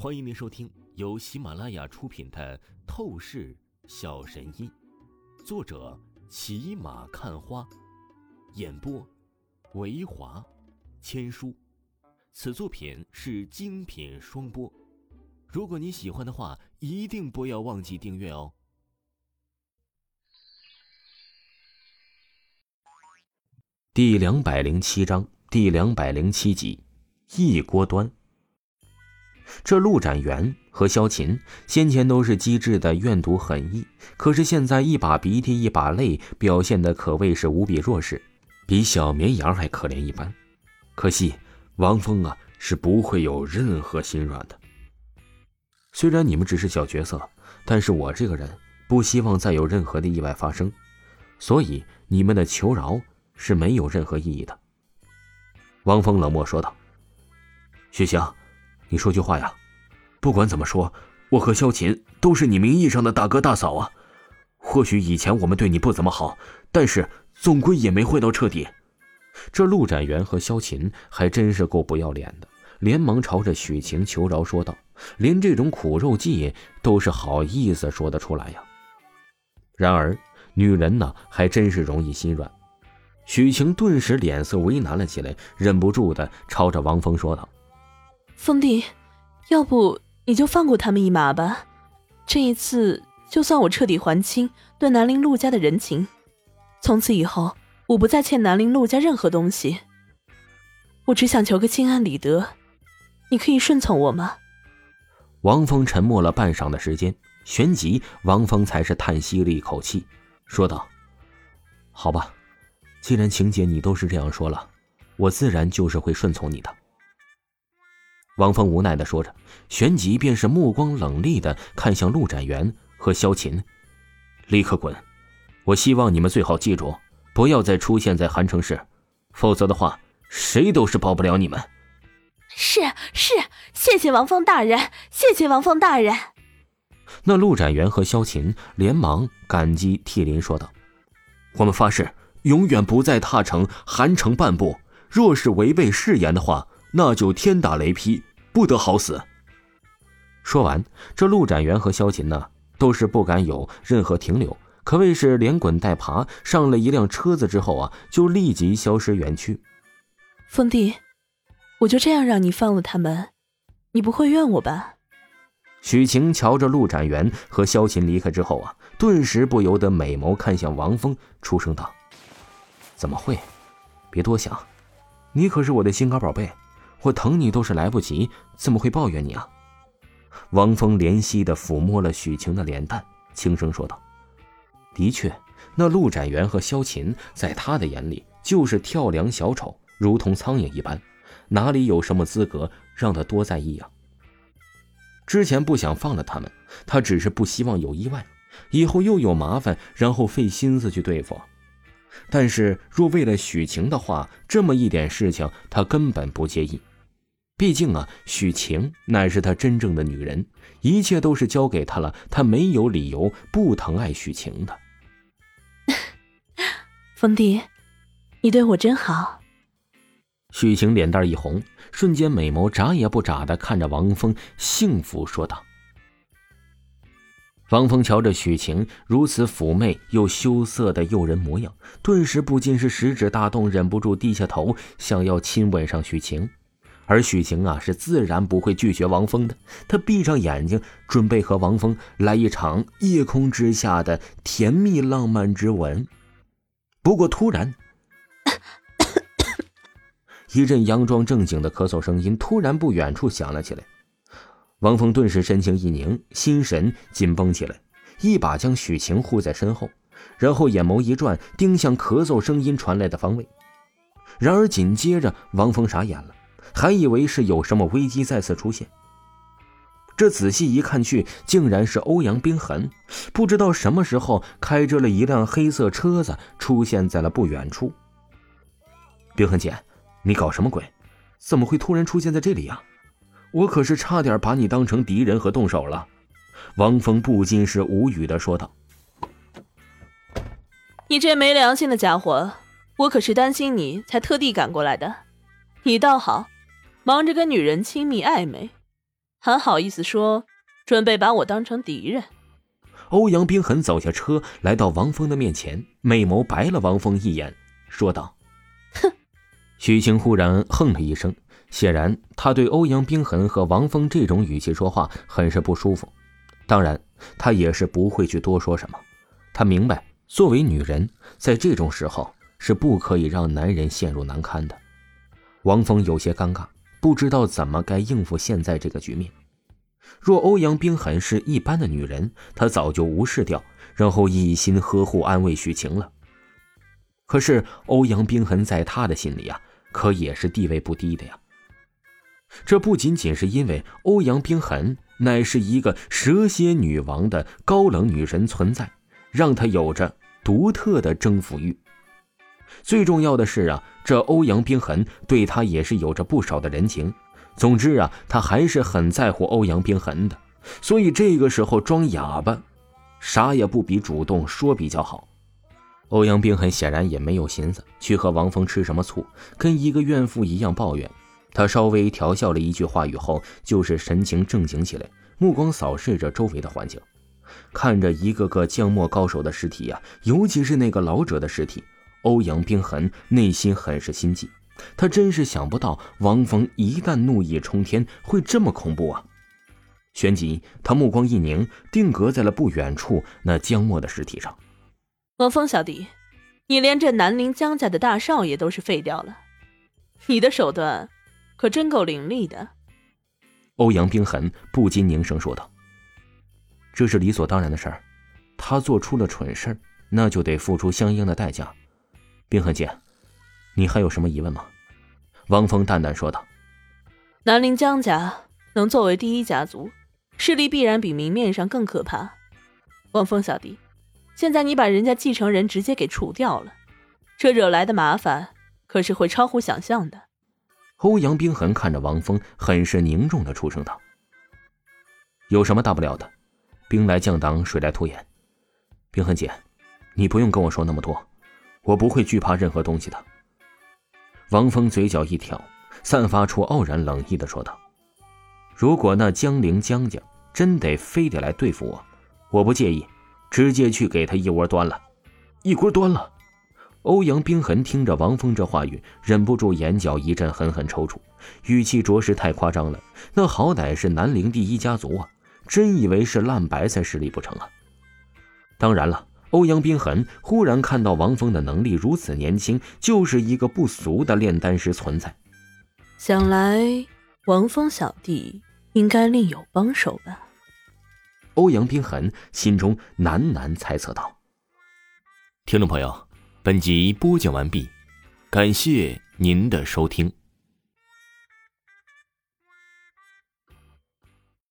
欢迎您收听由喜马拉雅出品的《透视小神医》，作者骑马看花，演播维华千书。此作品是精品双播。如果你喜欢的话，一定不要忘记订阅哦。第两百零七章，第两百零七集，一锅端。这陆展元和萧琴先前都是机智的愿赌狠意，可是现在一把鼻涕一把泪，表现的可谓是无比弱势，比小绵羊还可怜一般。可惜王峰啊是不会有任何心软的。虽然你们只是小角色，但是我这个人不希望再有任何的意外发生，所以你们的求饶是没有任何意义的。王峰冷漠说道：“许晴。”你说句话呀！不管怎么说，我和萧琴都是你名义上的大哥大嫂啊。或许以前我们对你不怎么好，但是总归也没坏到彻底。这陆展元和萧琴还真是够不要脸的，连忙朝着许晴求饶说道：“连这种苦肉计都是好意思说得出来呀。”然而，女人呢，还真是容易心软。许晴顿时脸色为难了起来，忍不住的朝着王峰说道。风弟，要不你就放过他们一马吧。这一次，就算我彻底还清对南陵陆家的人情，从此以后，我不再欠南陵陆家任何东西。我只想求个心安理得，你可以顺从我吗？王峰沉默了半晌的时间，旋即王峰才是叹息了一口气，说道：“好吧，既然晴姐你都是这样说了，我自然就是会顺从你的。”王峰无奈的说着，旋即便是目光冷厉的看向陆展元和萧琴：“立刻滚！我希望你们最好记住，不要再出现在韩城市，否则的话，谁都是保不了你们。”“是是，谢谢王峰大人，谢谢王峰大人。”那陆展元和萧琴连忙感激涕零说道：“我们发誓，永远不再踏成韩城半步。若是违背誓言的话，那就天打雷劈。”不得好死。说完，这陆展元和萧琴呢，都是不敢有任何停留，可谓是连滚带爬上了一辆车子之后啊，就立即消失远去。风弟，我就这样让你放了他们，你不会怨我吧？许晴瞧着陆展元和萧琴离开之后啊，顿时不由得美眸看向王峰，出声道：“怎么会？别多想，你可是我的心肝宝贝。”我疼你都是来不及，怎么会抱怨你啊？王峰怜惜的抚摸了许晴的脸蛋，轻声说道：“的确，那陆展元和萧琴，在他的眼里就是跳梁小丑，如同苍蝇一般，哪里有什么资格让他多在意啊？之前不想放了他们，他只是不希望有意外，以后又有麻烦，然后费心思去对付。”但是，若为了许晴的话，这么一点事情，他根本不介意。毕竟啊，许晴乃是他真正的女人，一切都是交给他了，他没有理由不疼爱许晴的。冯迪，你对我真好。许晴脸蛋一红，瞬间美眸眨也不眨的看着王峰，幸福说道。王峰瞧着许晴如此妩媚又羞涩的诱人模样，顿时不禁是食指大动，忍不住低下头，想要亲吻上许晴。而许晴啊，是自然不会拒绝王峰的。她闭上眼睛，准备和王峰来一场夜空之下的甜蜜浪漫之吻。不过突然，一阵佯装正经的咳嗽声音突然不远处响了起来。王峰顿时神情一凝，心神紧绷起来，一把将许晴护在身后，然后眼眸一转，盯向咳嗽声音传来的方位。然而紧接着，王峰傻眼了，还以为是有什么危机再次出现。这仔细一看去，竟然是欧阳冰痕，不知道什么时候开着了一辆黑色车子出现在了不远处。冰痕姐，你搞什么鬼？怎么会突然出现在这里呀？我可是差点把你当成敌人和动手了，王峰不禁是无语的说道：“你这没良心的家伙，我可是担心你才特地赶过来的。你倒好，忙着跟女人亲密暧昧，还好意思说，准备把我当成敌人？欧阳冰痕走下车，来到王峰的面前，媚眸白了王峰一眼，说道：“哼。”许晴忽然哼了一声，显然他对欧阳冰痕和王峰这种语气说话很是不舒服。当然，他也是不会去多说什么。他明白，作为女人，在这种时候是不可以让男人陷入难堪的。王峰有些尴尬，不知道怎么该应付现在这个局面。若欧阳冰痕是一般的女人，他早就无视掉，然后一心呵护安慰许晴了。可是欧阳冰痕在他的心里啊，可也是地位不低的呀。这不仅仅是因为欧阳冰痕乃是一个蛇蝎女王的高冷女神存在，让他有着独特的征服欲。最重要的是啊，这欧阳冰痕对他也是有着不少的人情。总之啊，他还是很在乎欧阳冰痕的，所以这个时候装哑巴，啥也不比主动说比较好。欧阳冰痕显然也没有心思去和王峰吃什么醋，跟一个怨妇一样抱怨。他稍微调笑了一句话语后，就是神情正经起来，目光扫视着周围的环境，看着一个个降魔高手的尸体呀，尤其是那个老者的尸体，欧阳冰痕内心很是心悸。他真是想不到，王峰一旦怒意冲天，会这么恐怖啊！旋即，他目光一凝，定格在了不远处那江墨的尸体上。王峰小弟，你连这南陵江家的大少爷都是废掉了，你的手段可真够凌厉的。欧阳冰痕不禁凝声说道：“这是理所当然的事儿，他做出了蠢事那就得付出相应的代价。”冰痕姐。你还有什么疑问吗？王峰淡淡说道：“南陵江家能作为第一家族，势力必然比明面上更可怕。王峰小弟，现在你把人家继承人直接给除掉了，这惹来的麻烦可是会超乎想象的。”欧阳冰痕看着王峰，很是凝重的出声道：“有什么大不了的？兵来将挡，水来土掩。冰痕姐，你不用跟我说那么多，我不会惧怕任何东西的。”王峰嘴角一挑，散发出傲然冷意的说道：“如果那江陵江家真得非得来对付我，我不介意，直接去给他一窝端了。一锅端了。”欧阳冰痕听着王峰这话语，忍不住眼角一阵狠狠抽搐，语气着实太夸张了。那好歹是南陵第一家族啊，真以为是烂白菜实力不成啊？当然了。欧阳冰痕忽然看到王峰的能力如此年轻，就是一个不俗的炼丹师存在。想来王峰小弟应该另有帮手吧？欧阳冰痕心中喃喃猜测道。听众朋友，本集播讲完毕，感谢您的收听。